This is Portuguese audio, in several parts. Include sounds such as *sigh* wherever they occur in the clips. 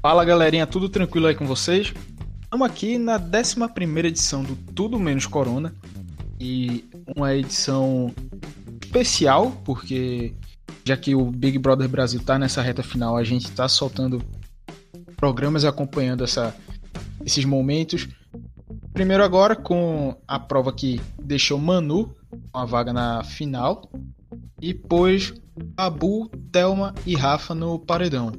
Fala galerinha, tudo tranquilo aí com vocês? Estamos aqui na 11 edição do Tudo Menos Corona e uma edição especial, porque já que o Big Brother Brasil está nessa reta final, a gente está soltando programas acompanhando essa, esses momentos. Primeiro agora com a prova que deixou Manu com a vaga na final e pôs Abu, Thelma e Rafa no paredão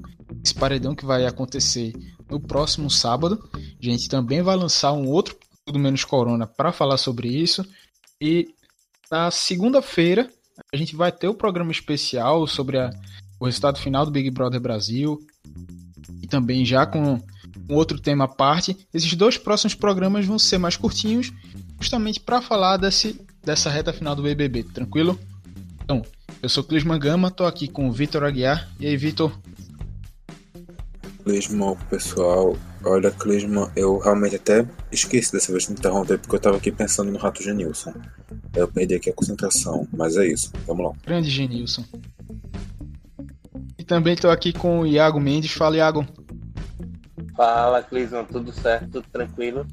esse paredão que vai acontecer no próximo sábado. A gente também vai lançar um outro Tudo Menos Corona para falar sobre isso. E na segunda-feira a gente vai ter o um programa especial sobre a, o resultado final do Big Brother Brasil. E também já com um outro tema à parte. Esses dois próximos programas vão ser mais curtinhos, justamente para falar desse, dessa reta final do BBB, tranquilo? Então, eu sou Clisman Gama, tô aqui com o Vitor Aguiar. E aí, Vitor, Clisman, pessoal. Olha, Clisman, eu realmente até esqueci dessa vez de interromper porque eu tava aqui pensando no Rato Genilson. Eu perdi aqui a concentração, mas é isso. Vamos lá. Grande Genilson. Também tô aqui com o Iago Mendes. Fala, Iago. Fala, Clisman. Tudo certo? Tudo tranquilo?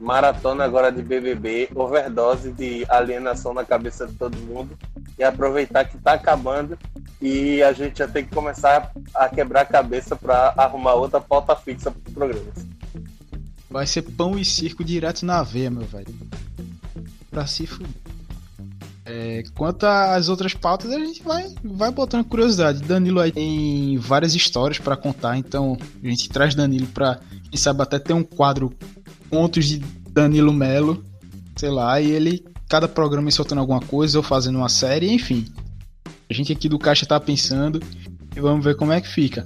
Maratona agora de BBB, overdose de alienação na cabeça de todo mundo e aproveitar que tá acabando e a gente já tem que começar a quebrar a cabeça para arrumar outra pauta fixa para programa. Vai ser pão e circo direto na veia, meu velho. Pra se fuder. É, quanto às outras pautas, a gente vai, vai botando curiosidade. Danilo aí tem várias histórias para contar, então a gente traz Danilo pra, quem sabe, até ter um quadro Contos de Danilo Melo, sei lá, e ele, cada programa soltando alguma coisa ou fazendo uma série, enfim. A gente aqui do Caixa tá pensando e vamos ver como é que fica.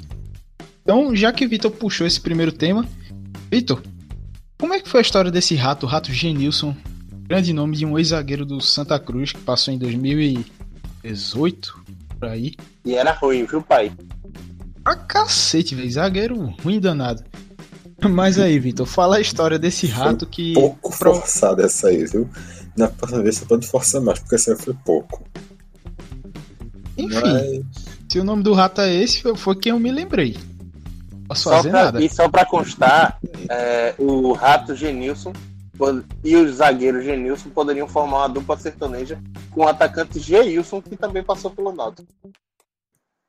Então, já que Vitor puxou esse primeiro tema, Vitor, como é que foi a história desse rato, o rato Genilson, grande nome de um ex-zagueiro do Santa Cruz que passou em 2018, por aí? E era ruim, viu, pai? A cacete, velho, zagueiro ruim danado. Mas aí, Vitor, fala a história desse rato foi que. Pouco forçada essa aí, viu? Na próxima vez você pode forçar mais, porque essa aí foi pouco. Enfim, Mas... se o nome do rato é esse, foi quem eu me lembrei. Posso só fazer pra, nada. E só pra constar, é, o rato Genilson e o zagueiro Genilson poderiam formar uma dupla sertaneja com o atacante Geilson, que também passou pelo Náutico.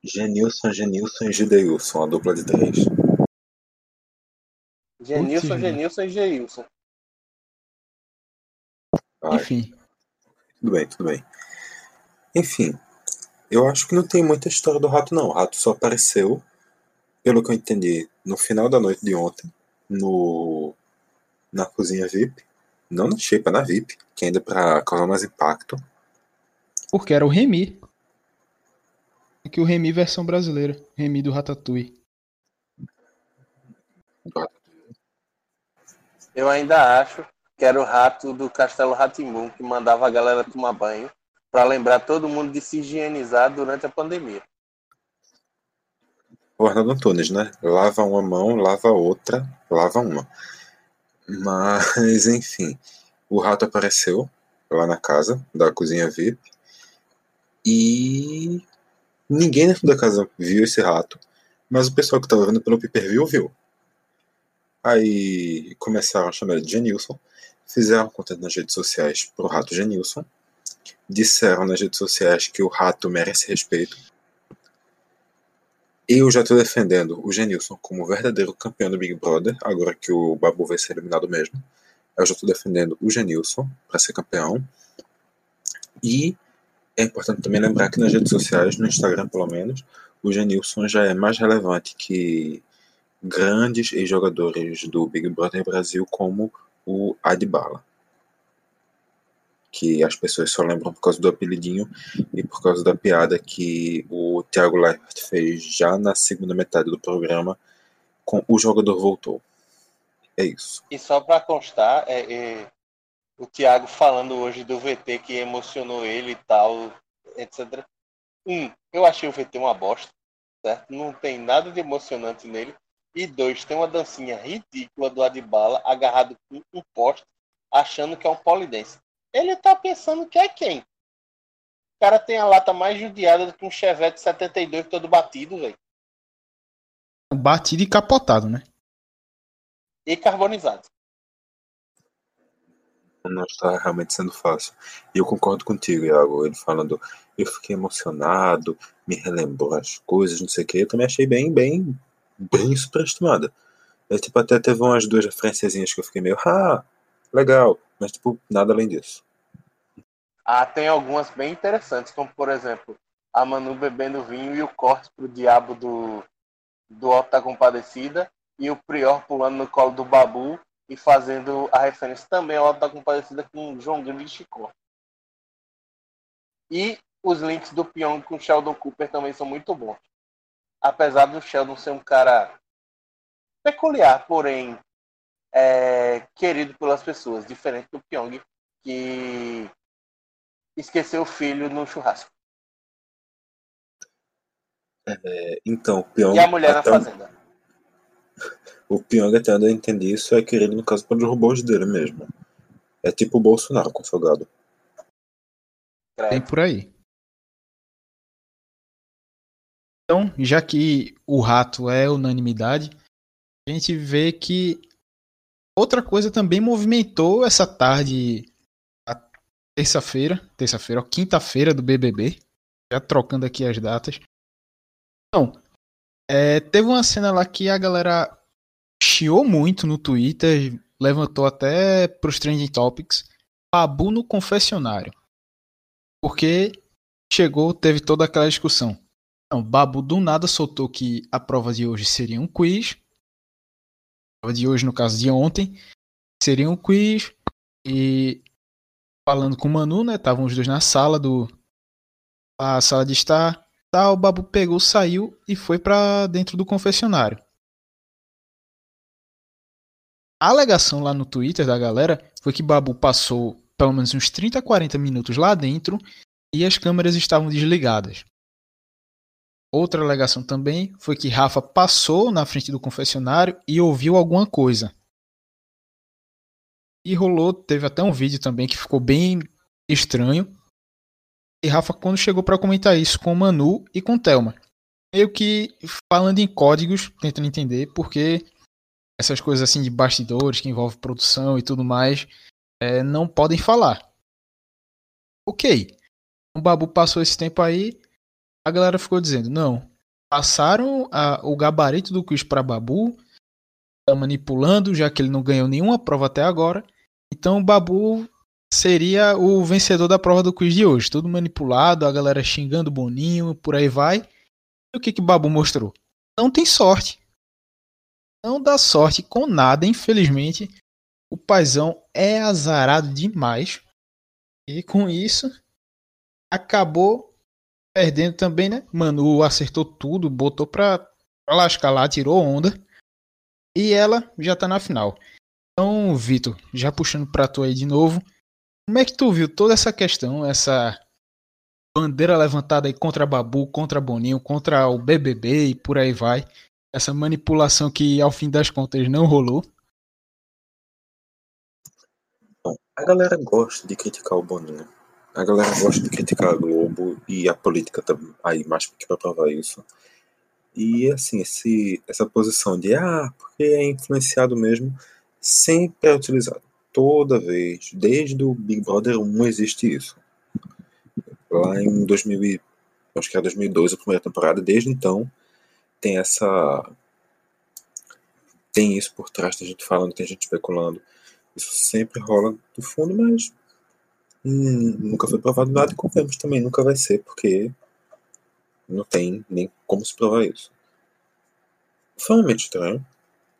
Genilson, Genilson e Gideilson, a dupla de três. Genilson, Genilson e Geilson. Enfim. Tudo bem, tudo bem. Enfim, eu acho que não tem muita história do rato, não. O rato só apareceu, pelo que eu entendi, no final da noite de ontem, no na cozinha VIP. Não na Shape, na VIP, que ainda para causar mais impacto. Porque era o Remy. Que o Remy versão brasileira. Remy do Ratatouille. Eu ainda acho que era o rato do Castelo Ratimbu que mandava a galera tomar banho para lembrar todo mundo de se higienizar durante a pandemia. O Arnaldo Antunes, né? Lava uma mão, lava outra, lava uma. Mas, enfim, o rato apareceu lá na casa da cozinha VIP e ninguém dentro da casa viu esse rato, mas o pessoal que estava vendo pelo pay-per-view viu. Aí começaram a chamar ele de Genilson, fizeram conta nas redes sociais pro rato Genilson, disseram nas redes sociais que o rato merece respeito. Eu já estou defendendo o Genilson como verdadeiro campeão do Big Brother, agora que o Babu vai ser eliminado mesmo. Eu já estou defendendo o Genilson para ser campeão. E é importante também lembrar que nas redes sociais, no Instagram pelo menos, o Genilson já é mais relevante que grandes ex-jogadores do Big Brother Brasil como o Adbala que as pessoas só lembram por causa do apelidinho e por causa da piada que o Thiago Leifert fez já na segunda metade do programa com o jogador voltou. É isso. E só para constar, é, é, o Thiago falando hoje do VT que emocionou ele e tal, etc. Um, eu achei o VT uma bosta, certo? Não tem nada de emocionante nele. E dois, tem uma dancinha ridícula do Adbala agarrado com um poste, achando que é um polidense. Ele tá pensando que é quem? O cara tem a lata mais judiada do que um Chevette 72 todo batido, velho. Batido e capotado, né? E carbonizado. Não está realmente sendo fácil. E eu concordo contigo, Iago. Ele falando, eu fiquei emocionado, me relembrou as coisas, não sei o que. Eu também achei bem, bem, bem superestimada. É, tipo, até teve umas duas referenciazinhas que eu fiquei meio, ah, legal. Mas, tipo, nada além disso. Ah, tem algumas bem interessantes, como, por exemplo, a Manu bebendo vinho e o corte pro diabo do, do Alto da Compadecida e o Prior pulando no colo do Babu e fazendo a referência também ao Alto da Compadecida com João Grande e Chicó. E os links do Pyong com o Sheldon Cooper também são muito bons. Apesar do Sheldon ser um cara peculiar, porém é, querido pelas pessoas, diferente do Pyong, que esqueceu o filho no churrasco. É, então, o Pyong. E a mulher na fazenda. O Pyong, até onde eu entendi isso, é querido, no caso, pelos robôs dele mesmo. É tipo o Bolsonaro com salgado. Tem por aí. Então, já que o rato é unanimidade, a gente vê que outra coisa também movimentou essa tarde, terça-feira, terça-feira, quinta-feira do BBB, já trocando aqui as datas. Então, é, teve uma cena lá que a galera chiou muito no Twitter, levantou até pros trending topics, Babu no confessionário. Porque chegou, teve toda aquela discussão. Então, Babu do nada soltou que a prova de hoje seria um quiz. De hoje, no caso de ontem, seria um quiz. E falando com o Manu, né? Estavam os dois na sala do. A sala de estar. Tá, o Babu pegou, saiu e foi para dentro do confessionário. A alegação lá no Twitter da galera foi que Babu passou pelo menos uns 30, 40 minutos lá dentro e as câmeras estavam desligadas. Outra alegação também foi que Rafa passou na frente do confessionário e ouviu alguma coisa. E rolou, teve até um vídeo também que ficou bem estranho. E Rafa, quando chegou para comentar isso com Manu e com Thelma, meio que falando em códigos, tentando entender, porque essas coisas assim de bastidores que envolvem produção e tudo mais, é, não podem falar. Ok. O Babu passou esse tempo aí, a galera ficou dizendo, não, passaram a, o gabarito do quiz para Babu, tá manipulando, já que ele não ganhou nenhuma prova até agora. Então o Babu seria o vencedor da prova do quiz de hoje. Tudo manipulado, a galera xingando Boninho, por aí vai. E o que que Babu mostrou? Não tem sorte não dá sorte com nada, infelizmente. O paizão é azarado demais. E com isso, acabou perdendo também, né? Manu acertou tudo, botou pra, pra lascar lá, tirou onda. E ela já tá na final. Então, Vitor, já puxando pra tu aí de novo. Como é que tu viu toda essa questão, essa bandeira levantada aí contra Babu, contra Boninho, contra o BBB e por aí vai? essa manipulação que ao fim das contas não rolou? Bom, a galera gosta de criticar o Boninho. A galera gosta de criticar a Globo e a política tá aí mais para provar isso. E assim, esse, essa posição de ah, porque é influenciado mesmo, sempre é utilizado. Toda vez, desde o Big Brother 1 existe isso. Lá em 2000, acho que era 2012 a primeira temporada, desde então tem essa. Tem isso por trás, tem gente falando, tem gente especulando. Isso sempre rola do fundo, mas hum, nunca foi provado nada e convenhamos também nunca vai ser, porque não tem nem como se provar isso. Foi realmente estranho.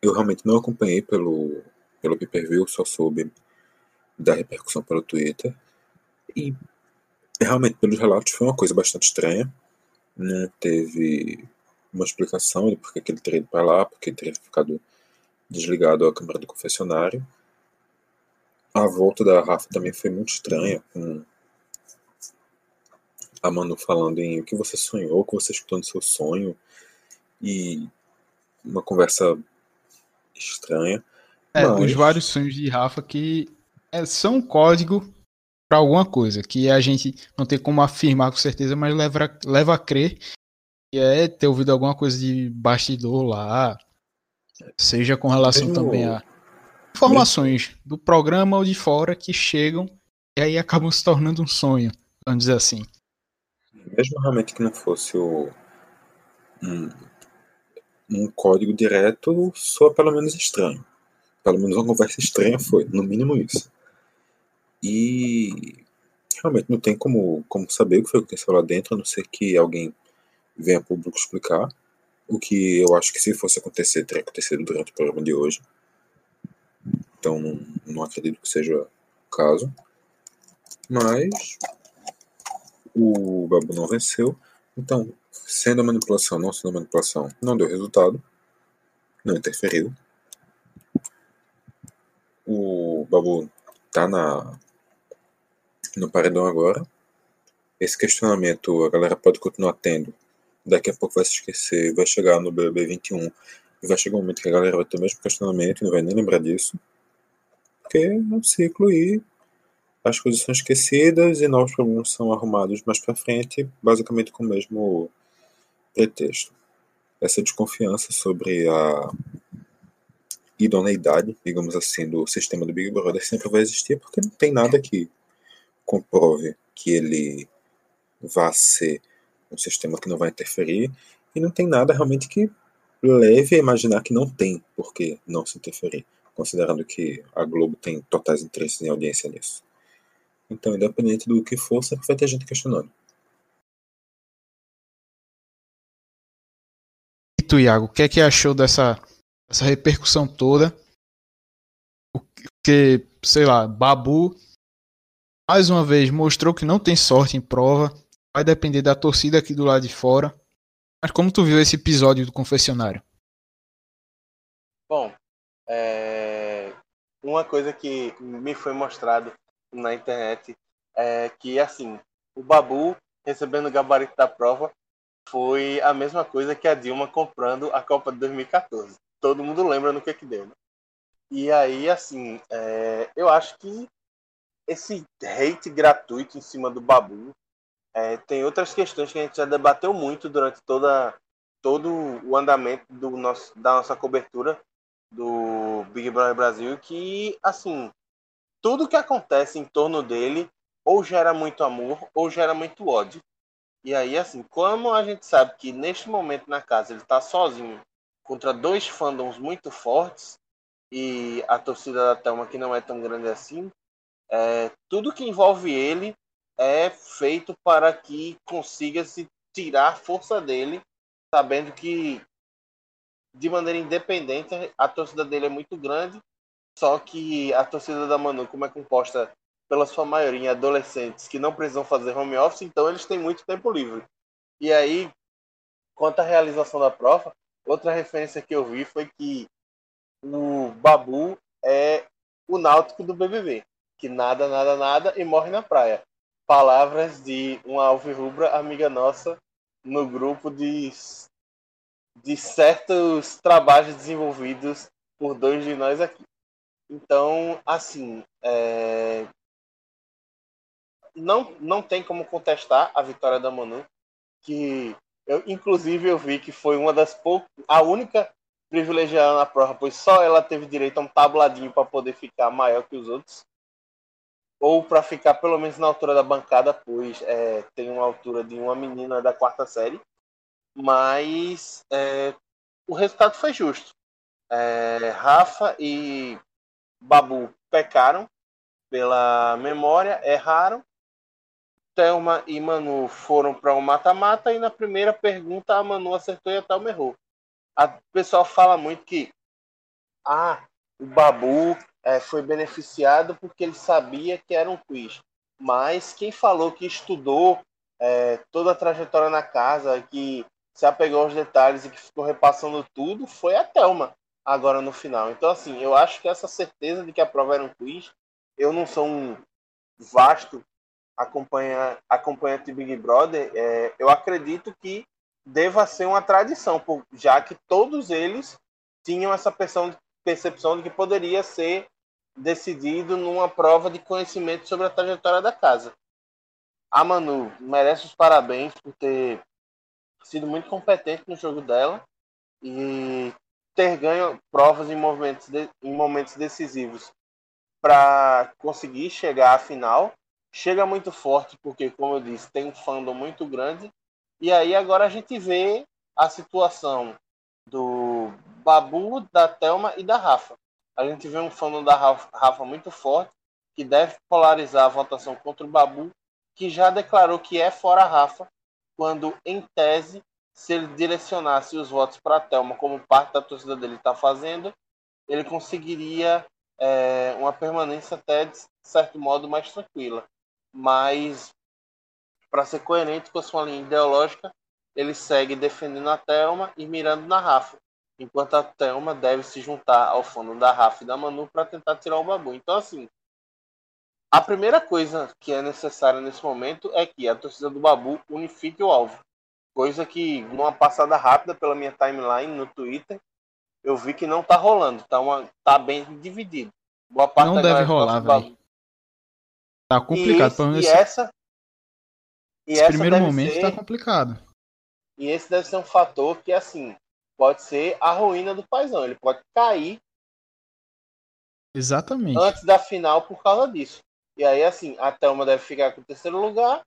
Eu realmente não acompanhei pelo, pelo pay-per-view, só soube da repercussão pelo Twitter. E realmente, pelos relatos, foi uma coisa bastante estranha. Não teve uma explicação de por que ele teria ido para lá, porque ele teria ficado desligado a câmera do confessionário. A volta da Rafa também foi muito estranha, com a Manu falando em o que você sonhou, o que você escutou no seu sonho. E uma conversa estranha. É, mas... os vários sonhos de Rafa que é, são um código para alguma coisa, que a gente não tem como afirmar com certeza, mas leva, leva a crer que é ter ouvido alguma coisa de bastidor lá, seja com relação Mesmo... também a informações do programa ou de fora que chegam e aí acabam se tornando um sonho, vamos dizer assim. Mesmo realmente que não fosse o, um, um código direto, soa pelo menos estranho. Pelo menos uma conversa estranha foi, no mínimo isso. E realmente não tem como, como saber o que foi que aconteceu lá dentro, a não ser que alguém venha a público explicar. O que eu acho que se fosse acontecer, teria acontecido durante o programa de hoje. Então não, acredito que seja o caso. Mas o Babu não venceu. Então, sendo a manipulação, não sendo a manipulação, não deu resultado. Não interferiu. O Babu tá na no paredão agora. Esse questionamento a galera pode continuar tendo. Daqui a pouco vai se esquecer, vai chegar no BB 21 e vai chegar um momento que a galera vai ter o mesmo questionamento e não vai nem lembrar disso. Porque é um ciclo e as coisas são esquecidas e novos problemas são arrumados mais para frente, basicamente com o mesmo pretexto. Essa desconfiança sobre a idoneidade, digamos assim, do sistema do Big Brother sempre vai existir porque não tem nada que comprove que ele vá ser um sistema que não vai interferir e não tem nada realmente que leve a imaginar que não tem por que não se interferir, considerando que a Globo tem totais interesses em audiência nisso. Então, independente do que for, sempre vai ter gente questionando. E tu, Iago, o que é que achou dessa, dessa repercussão toda? Porque, sei lá, Babu mais uma vez mostrou que não tem sorte em prova. Vai depender da torcida aqui do lado de fora. Mas como tu viu esse episódio do confessionário? Bom, é... uma coisa que me foi mostrado na internet é que assim, o Babu recebendo o gabarito da prova foi a mesma coisa que a Dilma comprando a Copa de 2014. Todo mundo lembra no que que deu, né? E aí, assim, é... eu acho que esse hate gratuito em cima do Babu. É, tem outras questões que a gente já debateu muito durante toda, todo o andamento do nosso, da nossa cobertura do Big Brother Brasil, que, assim, tudo que acontece em torno dele ou gera muito amor ou gera muito ódio. E aí, assim, como a gente sabe que neste momento na casa ele está sozinho contra dois fandoms muito fortes e a torcida da Thelma que não é tão grande assim, é, tudo que envolve ele é feito para que consiga se tirar a força dele, sabendo que de maneira independente a torcida dele é muito grande, só que a torcida da Manu, como é composta pela sua maioria adolescentes que não precisam fazer home office, então eles têm muito tempo livre. E aí, quanto à realização da prova, outra referência que eu vi foi que o Babu é o náutico do BBB que nada, nada, nada e morre na praia. Palavras de uma alvirrubra amiga nossa no grupo de, de certos trabalhos desenvolvidos por dois de nós aqui. Então, assim, é... não, não tem como contestar a vitória da Manu, que eu, inclusive eu vi que foi uma das poucas, a única privilegiada na prova, pois só ela teve direito a um tabladinho para poder ficar maior que os outros ou para ficar pelo menos na altura da bancada, pois é, tem uma altura de uma menina da quarta série, mas é, o resultado foi justo. É, Rafa e Babu pecaram pela memória, erraram. Thelma e Manu foram para um mata-mata e na primeira pergunta a Manu acertou e a Thelma errou. O pessoal fala muito que ah, o Babu é, foi beneficiado porque ele sabia que era um quiz. Mas quem falou que estudou é, toda a trajetória na casa, que se apegou aos detalhes e que ficou repassando tudo, foi a Thelma, agora no final. Então, assim, eu acho que essa certeza de que a prova era um quiz, eu não sou um vasto acompanha, acompanhante de Big Brother, é, eu acredito que deva ser uma tradição, já que todos eles tinham essa percepção de que poderia ser decidido numa prova de conhecimento sobre a trajetória da casa. A Manu merece os parabéns por ter sido muito competente no jogo dela e ter ganho provas em momentos, de, em momentos decisivos para conseguir chegar à final. Chega muito forte porque, como eu disse, tem um fandom muito grande. E aí agora a gente vê a situação do Babu, da Thelma e da Rafa. A gente vê um fandom da Rafa muito forte, que deve polarizar a votação contra o Babu, que já declarou que é fora Rafa, quando, em tese, se ele direcionasse os votos para a Thelma, como parte da torcida dele está fazendo, ele conseguiria é, uma permanência até, de certo modo, mais tranquila. Mas, para ser coerente com a sua linha ideológica, ele segue defendendo a Thelma e mirando na Rafa, enquanto a Thelma deve se juntar ao fundo da Rafa e da Manu para tentar tirar o Babu. Então, assim, a primeira coisa que é necessária nesse momento é que a torcida do Babu unifique o alvo. Coisa que, numa passada rápida pela minha timeline no Twitter, eu vi que não tá rolando. Tá, uma, tá bem dividido. Boa parte não deve rolar, velho. Tá complicado. E, esse, e essa. E esse primeiro momento ser, tá complicado. E esse deve ser um fator que, assim, pode ser a ruína do paizão. Ele pode cair. Exatamente. Antes da final por causa disso. E aí, assim, a Thelma deve ficar com o terceiro lugar.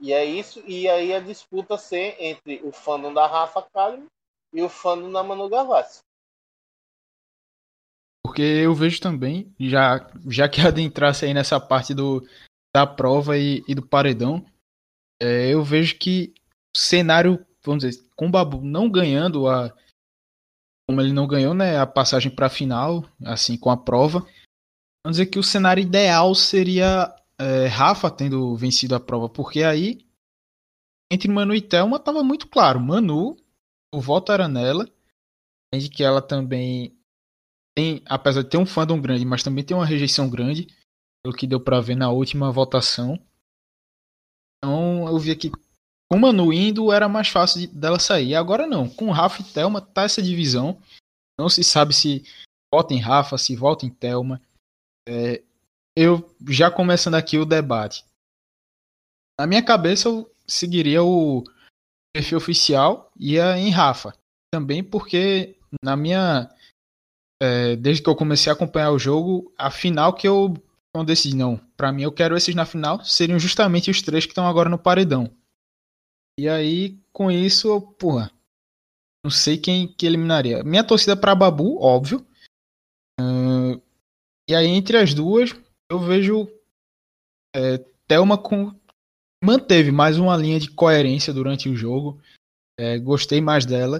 E é isso. E aí a disputa ser entre o fandom da Rafa Kalimann e o fandom da Manu Gavassi. Porque eu vejo também, já, já que *laughs* adentrasse aí nessa parte do, da prova e, e do paredão, é, eu vejo que o cenário, vamos dizer, com o Babu não ganhando a. Como ele não ganhou, né, a passagem para a final, assim, com a prova, Vamos dizer que o cenário ideal seria é, Rafa tendo vencido a prova, porque aí entre Manu e Thelma estava muito claro. Manu, o voto era nela, de que ela também tem, apesar de ter um fandom grande, mas também tem uma rejeição grande, pelo que deu para ver na última votação. Então eu vi que com Manu indo era mais fácil de, dela sair. Agora não, com Rafa e Thelma tá essa divisão. Não se sabe se vota em Rafa, se vota em Thelma. É, eu já começando aqui o debate. Na minha cabeça eu seguiria o perfil oficial ia em Rafa. Também porque na minha é, desde que eu comecei a acompanhar o jogo, a final que eu não decidi não. Para mim eu quero esses na final seriam justamente os três que estão agora no paredão. E aí com isso, eu, porra, não sei quem que eliminaria. Minha torcida para Babu, óbvio. Uh, e aí, entre as duas, eu vejo é, Thelma com. Manteve mais uma linha de coerência durante o jogo. É, gostei mais dela.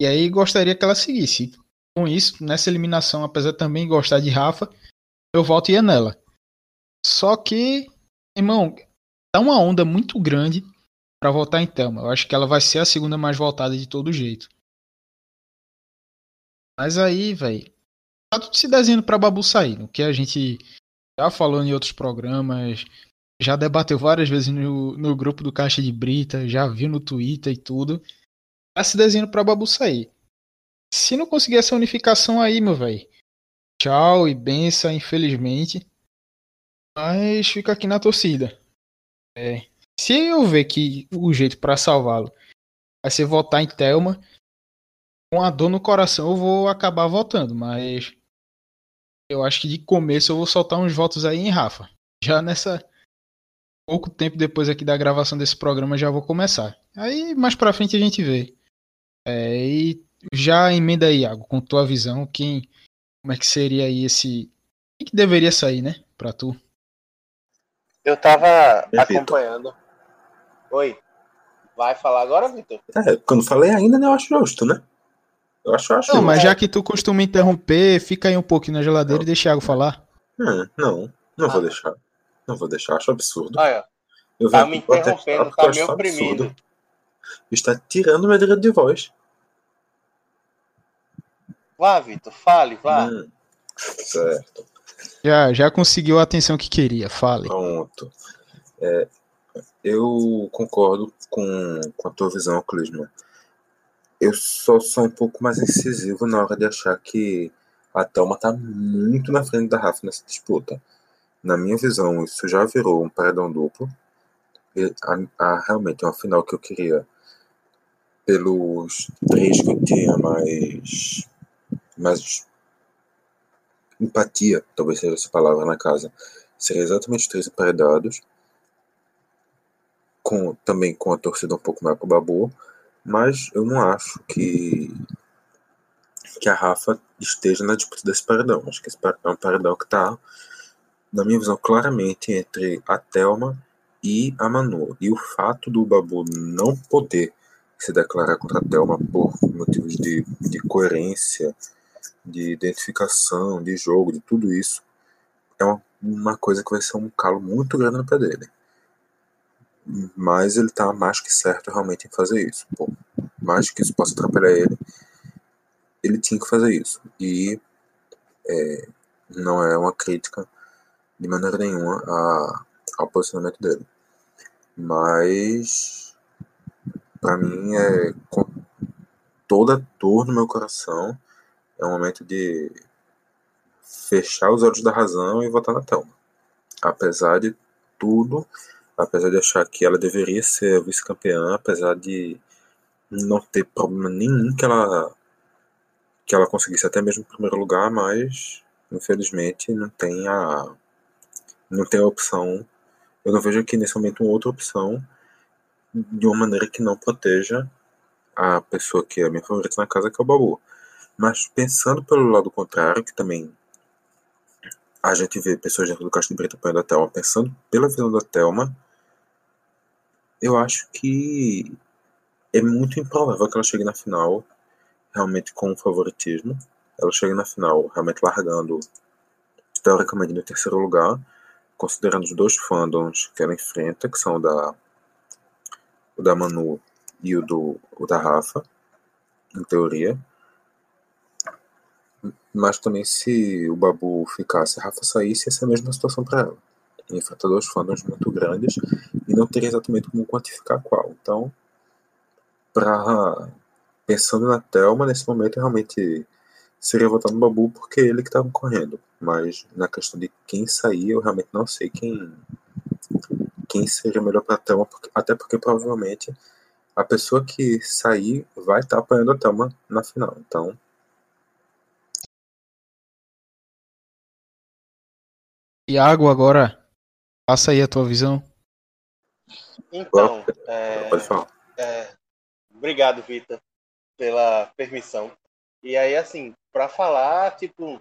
E aí gostaria que ela seguisse. Com isso, nessa eliminação, apesar de também gostar de Rafa, eu volto ia nela. Só que, irmão, tá uma onda muito grande para voltar em Thelma. Eu acho que ela vai ser a segunda mais voltada de todo jeito. Mas aí, velho, tá tudo se desenhando para Babu sair. O que a gente já falou em outros programas, já debateu várias vezes no, no grupo do Caixa de Brita, já viu no Twitter e tudo. Tá se desenhando para Babu sair. Se não conseguir essa unificação aí, meu velho, tchau e benção, infelizmente. Mas fica aqui na torcida. É, se eu ver que o jeito para salvá-lo vai ser votar em Thelma, com a dor no coração eu vou acabar votando, mas eu acho que de começo eu vou soltar uns votos aí em Rafa. Já nessa. Pouco tempo depois aqui da gravação desse programa já vou começar. Aí mais pra frente a gente vê. É, e já emenda aí, Iago, com tua visão, quem. Como é que seria aí esse. Quem que deveria sair, né? Pra tu? Eu tava acompanhando. Oi. Vai falar agora, Vitor? É, quando falei ainda, né, eu acho justo, né? Eu acho, eu acho Não, mas já que tu costuma interromper, fica aí um pouquinho na geladeira não. e deixa o Thiago falar. Hum, não, não ah. vou deixar. Não vou deixar, acho absurdo. Olha, eu tá me interrompendo, tá me oprimindo. Está tirando meu direito de voz. Vá, Vitor, fale, vá. Hum, certo. Já, já conseguiu a atenção que queria, fale. Pronto. É, eu concordo com, com a tua visão, Clisma. Eu só sou um pouco mais incisivo na hora de achar que a Thelma tá muito na frente da Rafa nessa disputa. Na minha visão, isso já virou um paredão duplo. E a, a, realmente é uma final que eu queria pelos três que eu tinha mais, mais empatia, talvez seja essa palavra na casa. Seria exatamente três emparedados. Com, também com a torcida um pouco mais pro Babu. Mas eu não acho que que a Rafa esteja na disputa desse paredão. Acho que esse é um paredão que está, na minha visão, claramente entre a Thelma e a Manu. E o fato do Babu não poder se declarar contra a Thelma por motivos de, de coerência, de identificação, de jogo, de tudo isso, é uma, uma coisa que vai ser um calo muito grande no pé dele. Mas ele está mais que certo realmente em fazer isso. Pô, mais que isso possa atrapalhar ele, ele tinha que fazer isso. E é, não é uma crítica de maneira nenhuma a, ao posicionamento dele. Mas, para mim, é com toda a dor no meu coração, é um momento de fechar os olhos da razão e votar na Thelma. Apesar de tudo, apesar de achar que ela deveria ser vice-campeã, apesar de não ter problema nenhum que ela que ela conseguisse até mesmo primeiro lugar, mas infelizmente não tem a não tem a opção. Eu não vejo aqui nesse momento uma outra opção de uma maneira que não proteja a pessoa que é a minha favorita na casa, que é o Babu. Mas pensando pelo lado contrário, que também a gente vê pessoas dentro do Castro de Brito apoiando a Thelma, pensando pela visão da Thelma, eu acho que é muito improvável que ela chegue na final realmente com favoritismo. Ela chega na final realmente largando, teoricamente, no terceiro lugar, considerando os dois fandoms que ela enfrenta, que são o da, o da Manu e o, do, o da Rafa, em teoria. Mas também se o Babu ficasse a Rafa saísse, ia ser a mesma situação para ela. Enfrenta dois fandoms muito grandes e não teria exatamente como quantificar qual. Então, para pensando na Thelma, nesse momento realmente seria votar no Babu porque é ele que estava correndo. Mas na questão de quem sair, eu realmente não sei quem quem seria melhor para Thelma, porque, até porque provavelmente a pessoa que sair vai estar tá apoiando a Thelma na final. Então. Iago, agora passa aí a tua visão. Então, é, pode falar. É, obrigado, Vitor pela permissão. E aí, assim, para falar, tipo,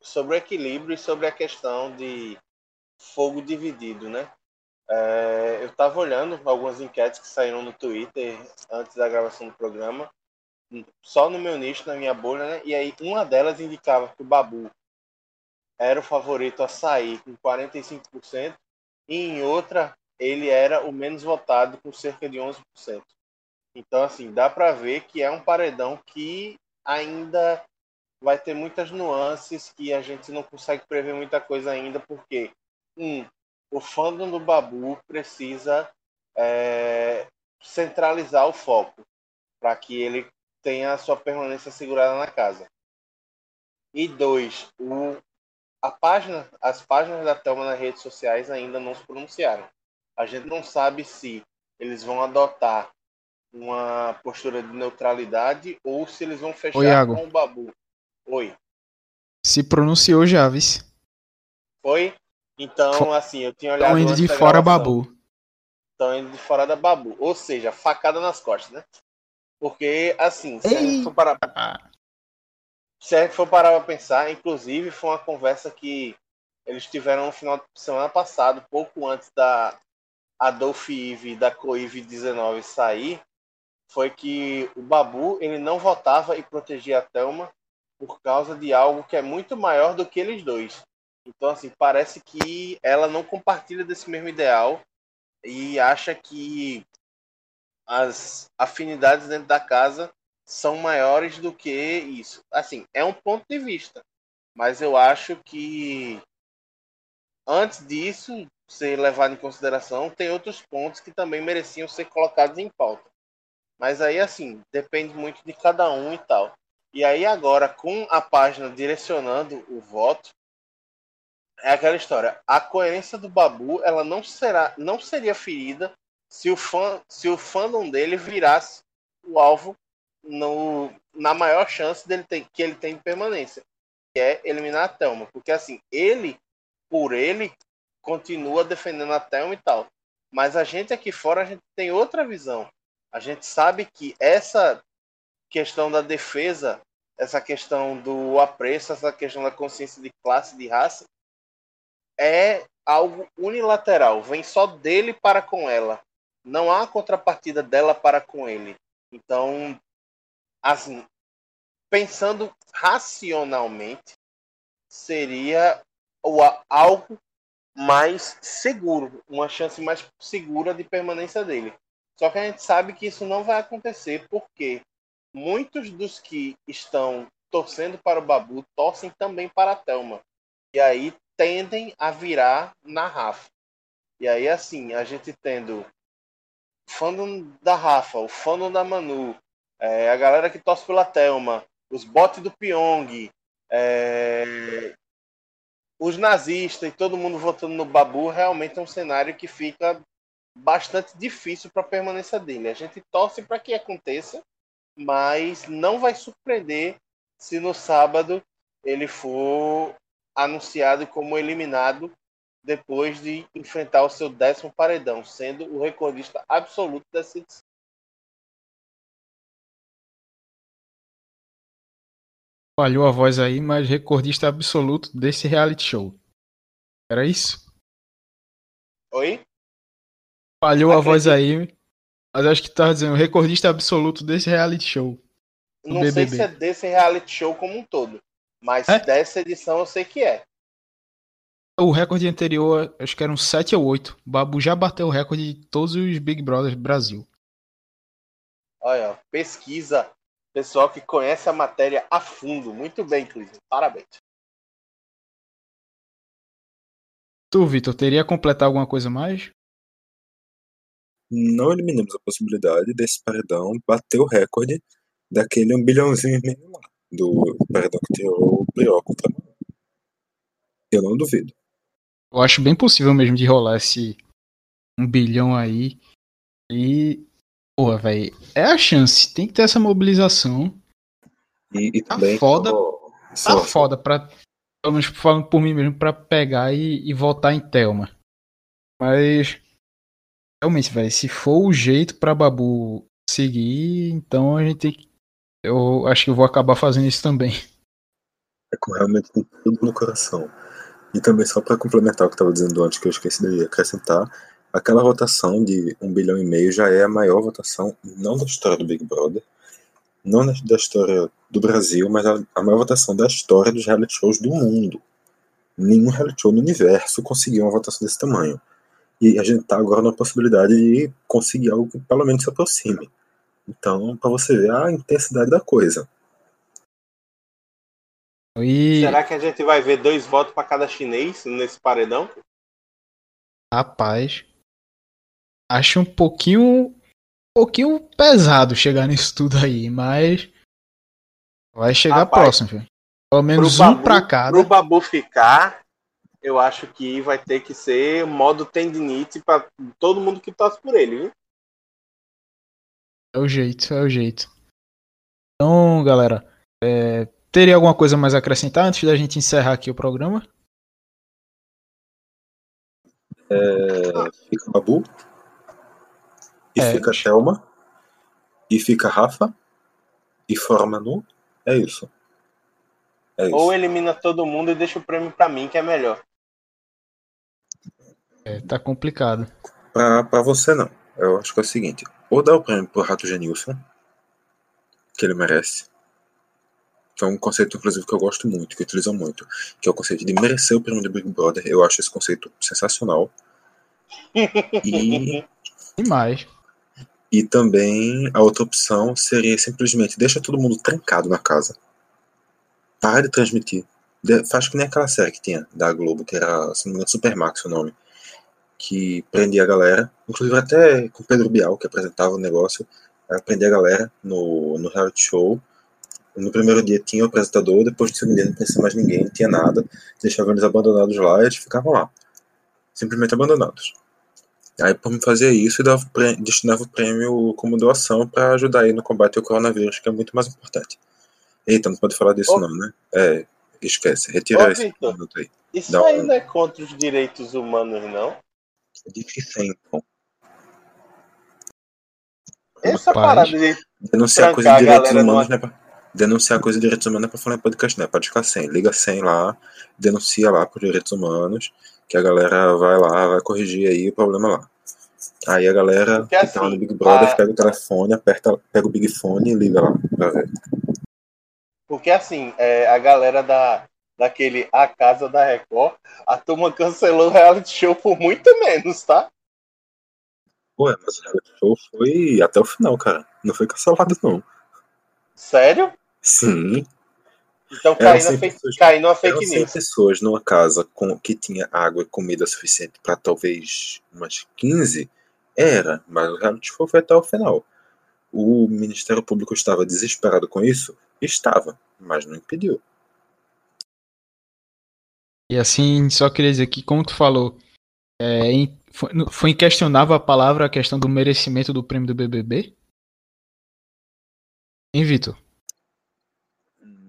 sobre o equilíbrio e sobre a questão de fogo dividido, né? É, eu estava olhando algumas enquetes que saíram no Twitter antes da gravação do programa, só no meu nicho, na minha bolha, né? E aí uma delas indicava que o Babu era o favorito a sair com 45%, e em outra ele era o menos votado com cerca de 11%. Então, assim, dá para ver que é um paredão que ainda vai ter muitas nuances que a gente não consegue prever muita coisa ainda, porque, um, o fandom do Babu precisa é, centralizar o foco para que ele tenha a sua permanência segurada na casa. E dois, o, a página, as páginas da Thelma nas redes sociais ainda não se pronunciaram. A gente não sabe se eles vão adotar uma postura de neutralidade ou se eles vão fechar Oi, com o Babu. Oi. Se pronunciou já, vice. Foi? Então, assim, eu tinha olhado. Estão indo de fora gravação. Babu. Estão indo de fora da Babu. Ou seja, facada nas costas, né? Porque, assim, se a gente for parar. Se a gente for parar pra pensar, inclusive foi uma conversa que eles tiveram no final de semana passado, pouco antes da Adolf Eve da Coive 19 sair, foi que o Babu ele não votava e protegia a Thelma por causa de algo que é muito maior do que eles dois. Então, assim, parece que ela não compartilha desse mesmo ideal e acha que as afinidades dentro da casa são maiores do que isso. Assim, é um ponto de vista, mas eu acho que antes disso ser levado em consideração, tem outros pontos que também mereciam ser colocados em pauta. Mas aí, assim, depende muito de cada um e tal. E aí, agora, com a página direcionando o voto, é aquela história. A coerência do Babu, ela não será, não seria ferida se o fã, se o fandom dele virasse o alvo no, na maior chance dele ter, que ele tem de permanência, que é eliminar a Thelma. Porque assim, ele, por ele, continua defendendo a Thelma e tal. Mas a gente aqui fora, a gente tem outra visão. A gente sabe que essa questão da defesa, essa questão do apreço, essa questão da consciência de classe, de raça, é algo unilateral, vem só dele para com ela. Não há contrapartida dela para com ele. Então, assim, pensando racionalmente, seria algo mais seguro, uma chance mais segura de permanência dele. Só que a gente sabe que isso não vai acontecer porque muitos dos que estão torcendo para o Babu torcem também para a Thelma. E aí tendem a virar na Rafa. E aí, assim, a gente tendo fandom da Rafa, o fandom da Manu, é, a galera que torce pela Thelma, os bots do Pyong, é, os nazistas e todo mundo votando no Babu, realmente é um cenário que fica bastante difícil para a permanência dele. A gente torce para que aconteça, mas não vai surpreender se no sábado ele for anunciado como eliminado depois de enfrentar o seu décimo paredão, sendo o recordista absoluto dessa edição. Falhou a voz aí, mas recordista absoluto desse reality show. Era isso? Oi? Falhou Acredito. a voz aí, mas acho que tava dizendo recordista absoluto desse reality show. Não BBB. sei se é desse reality show como um todo, mas é? dessa edição eu sei que é. O recorde anterior, acho que eram 7 ou 8. O Babu já bateu o recorde de todos os Big Brothers do Brasil. Olha, pesquisa Pessoal que conhece a matéria a fundo. Muito bem, Clisman. Parabéns. Tu, Vitor, teria completar alguma coisa mais? Não eliminamos a possibilidade desse paredão bater o recorde daquele um bilhãozinho e meio lá. Do paredão que tirou o Brioco Eu não duvido. Eu acho bem possível mesmo de rolar esse um bilhão aí. E Porra, velho. É a chance. Tem que ter essa mobilização. E, e tá também. Foda. Tá foda pra. Pelo menos falando por mim mesmo, pra pegar e, e voltar em Thelma. Mas. Realmente, velho. Se for o jeito pra Babu seguir, então a gente tem que. Eu acho que eu vou acabar fazendo isso também. É com realmente tudo no coração. E também, só para complementar o que eu estava dizendo antes, que eu esqueci de acrescentar, aquela votação de um bilhão e meio já é a maior votação, não da história do Big Brother, não da história do Brasil, mas a, a maior votação da história dos reality shows do mundo. Nenhum reality show no universo conseguiu uma votação desse tamanho. E a gente está agora na possibilidade de conseguir algo que pelo menos se aproxime. Então, para você ver a intensidade da coisa. E... Será que a gente vai ver dois votos para cada chinês nesse paredão? Rapaz, acho um pouquinho um pouquinho pesado chegar nisso tudo aí, mas vai chegar Rapaz, próximo, filho. Pelo menos um para cada. Pro Babu ficar, eu acho que vai ter que ser modo tendinite para todo mundo que torce por ele, viu? É o jeito, é o jeito. Então, galera, é, teria alguma coisa mais a acrescentar antes da gente encerrar aqui o programa? É, fica Babu, e é. fica Thelma, e fica Rafa, e fora Manu. É isso. É isso. Ou elimina todo mundo e deixa o prêmio para mim, que é melhor. É, tá complicado. Pra, pra você não. Eu acho que é o seguinte: ou dá o prêmio pro Rato Genilson, que ele merece. Que é um conceito, inclusive, que eu gosto muito, que utilizam muito, que é o conceito de merecer o prêmio do Big Brother. Eu acho esse conceito sensacional. *laughs* E. E mais. E também a outra opção seria simplesmente deixa todo mundo trancado na casa. Para de transmitir. De, faz que nem aquela série que tinha da Globo, que era, engano, Supermax o nome. Que prendia a galera, inclusive até com Pedro Bial, que apresentava o negócio. Aí aprendi a galera no, no reality show. No primeiro dia tinha o apresentador, depois no segundo dia não tinha mais ninguém, não tinha nada. Deixavam eles abandonados lá e eles ficavam lá. Simplesmente abandonados. Aí, por me fazer isso, eu dava, destinava o prêmio como doação para ajudar aí no combate ao coronavírus, que é muito mais importante. Eita, não pode falar disso, Ô, não, né? É, esquece, retira esse minuto aí. Isso Dá ainda um... é contra os direitos humanos, não? É difícil, então. Essa Rapaz, parada de denunciar coisa de direitos humanos, né? Pra, denunciar coisa de direitos humanos é pra falar em podcast, né? Pode ficar sem. Liga sem lá, denuncia lá por direitos humanos que a galera vai lá, vai corrigir aí o problema lá. Aí a galera Porque, que assim, tá no assim, Big Brother a... pega o telefone, aperta, pega o Big Fone e liga lá pra ver. Porque assim, é, a galera da, daquele A Casa da Record, a turma cancelou o reality show por muito menos, tá? Ué, mas o reality show foi até o final, cara. Não foi cancelado, não. Sério? Sim. Então cai, na fake, pessoas, cai numa fake news. pessoas numa casa com, que tinha água e comida suficiente para talvez umas 15, era, mas o reality show foi até o final. O Ministério Público estava desesperado com isso? Estava, mas não impediu. E assim, só queria dizer que, como tu falou, é, foi, foi inquestionável a palavra a questão do merecimento do prêmio do BBB? Hein, Vitor?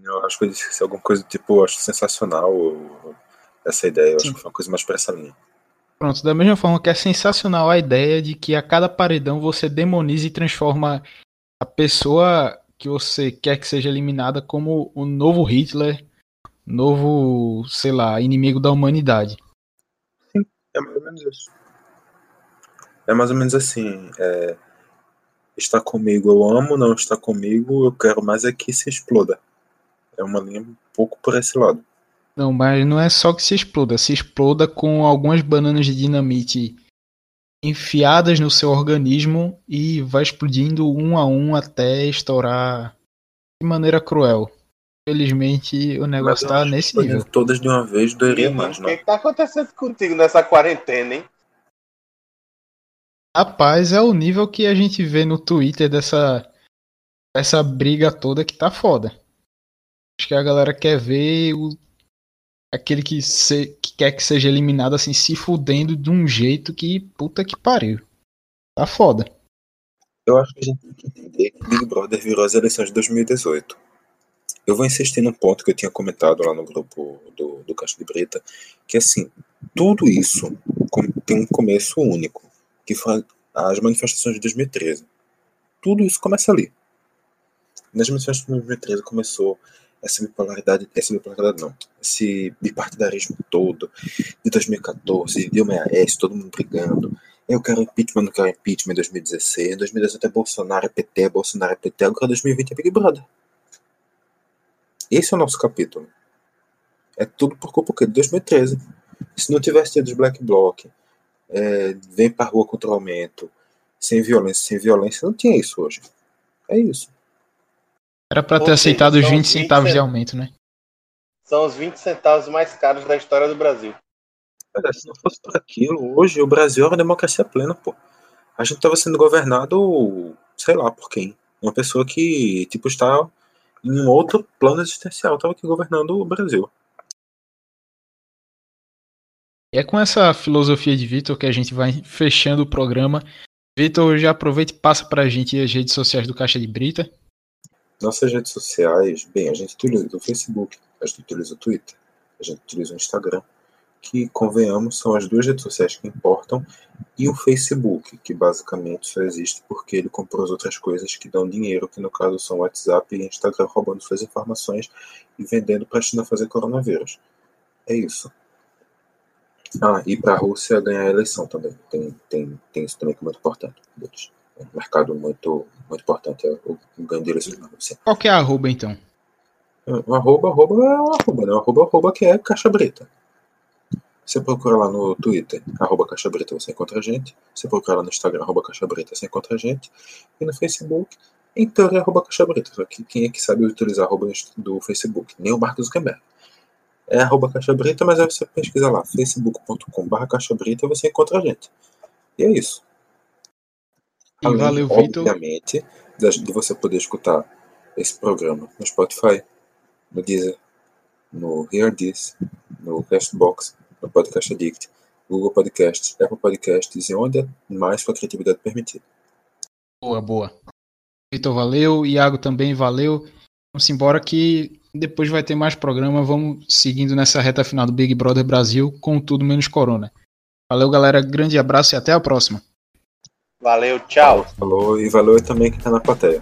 Eu acho que eu disse alguma coisa tipo, acho sensacional essa ideia. Eu Sim. acho que foi uma coisa mais pra essa linha. Pronto, da mesma forma que é sensacional a ideia de que a cada paredão você demoniza e transforma a pessoa que você quer que seja eliminada como o novo Hitler, novo, sei lá, inimigo da humanidade. Sim, é mais ou menos isso. É mais ou menos assim. É, está comigo eu amo, não está comigo eu quero mais é que se exploda. É uma linha um pouco por esse lado. Não, mas não é só que se exploda. Se exploda com algumas bananas de dinamite enfiadas no seu organismo e vai explodindo um a um até estourar de maneira cruel. Felizmente o negócio tá nesse nível. Todas de uma vez doeria mais, não? O que, que tá acontecendo contigo nessa quarentena, hein? Rapaz, é o nível que a gente vê no Twitter dessa, dessa briga toda que tá foda. Acho que a galera quer ver o, aquele que, se, que quer que seja eliminado assim, se fudendo de um jeito que puta que pariu. Tá foda. Eu acho que a gente tem que entender que Big Brother virou as eleições de 2018. Eu vou insistir num ponto que eu tinha comentado lá no grupo do, do Caixa de Brita, que assim, tudo isso tem um começo único, que foi as manifestações de 2013. Tudo isso começa ali. Nas manifestações de 2013 começou essa bipolaridade, essa bipolaridade não, esse bipartidarismo todo de 2014, Dilma e AS, todo mundo brigando. Eu quero impeachment, não quero impeachment em 2016. Em 2018 é Bolsonaro, é PT, é Bolsonaro, é PT. Agora 2020 é Big Brother. Esse é o nosso capítulo. É tudo por culpa de 2013. Se não tivesse tido os Black Bloc, é, vem pra rua contra o aumento, sem violência, sem violência, não tinha isso hoje. É isso. Era para ter aceitado os 20 centavos de aumento, né? São os 20 centavos mais caros da história do Brasil. Cara, se não fosse por aquilo, hoje o Brasil era uma democracia plena, pô. A gente tava sendo governado, sei lá por quem. Uma pessoa que, tipo, está em um outro plano existencial, tava aqui governando o Brasil. E é com essa filosofia de Vitor que a gente vai fechando o programa. Vitor, já aproveita e passa pra gente as redes sociais do Caixa de Brita. Nossas redes sociais, bem, a gente utiliza o Facebook, a gente utiliza o Twitter, a gente utiliza o Instagram, que, convenhamos, são as duas redes sociais que importam, e o Facebook, que basicamente só existe porque ele comprou as outras coisas que dão dinheiro, que no caso são WhatsApp e Instagram roubando suas informações e vendendo para a China fazer coronavírus. É isso. Ah, e para a Rússia ganhar a eleição também. Tem, tem, tem isso também que é muito importante um mercado muito, muito importante, é o ganho de eleições na Rússia. Qual que é a arroba, então? O arroba, arroba é o arroba, né? O arroba, arroba que é Caixa Brita. Você procura lá no Twitter, arroba Caixa Brita, você encontra a gente. Você procura lá no Instagram, arroba Caixa Brita, você encontra a gente. E no Facebook, em teoria, arroba Caixa Brita. Só que quem é que sabe utilizar arroba do Facebook? Nem o Marcos Zuckerberg. É arroba Caixa Brita, mas aí você pesquisa lá, facebook.com.br Caixa Brita, você encontra a gente. E é isso. E valeu, Vitor. Obviamente, de você poder escutar esse programa no Spotify, no Deezer, no Hear This, no Castbox, no Podcast Addict, Google Podcasts, Apple Podcasts e onde mais sua criatividade permitir. Boa, boa. Vitor, valeu. Iago também, valeu. Vamos embora que depois vai ter mais programa. Vamos seguindo nessa reta final do Big Brother Brasil com tudo menos corona. Valeu, galera. Grande abraço e até a próxima. Valeu, tchau. Falou e valeu também quem tá na plateia.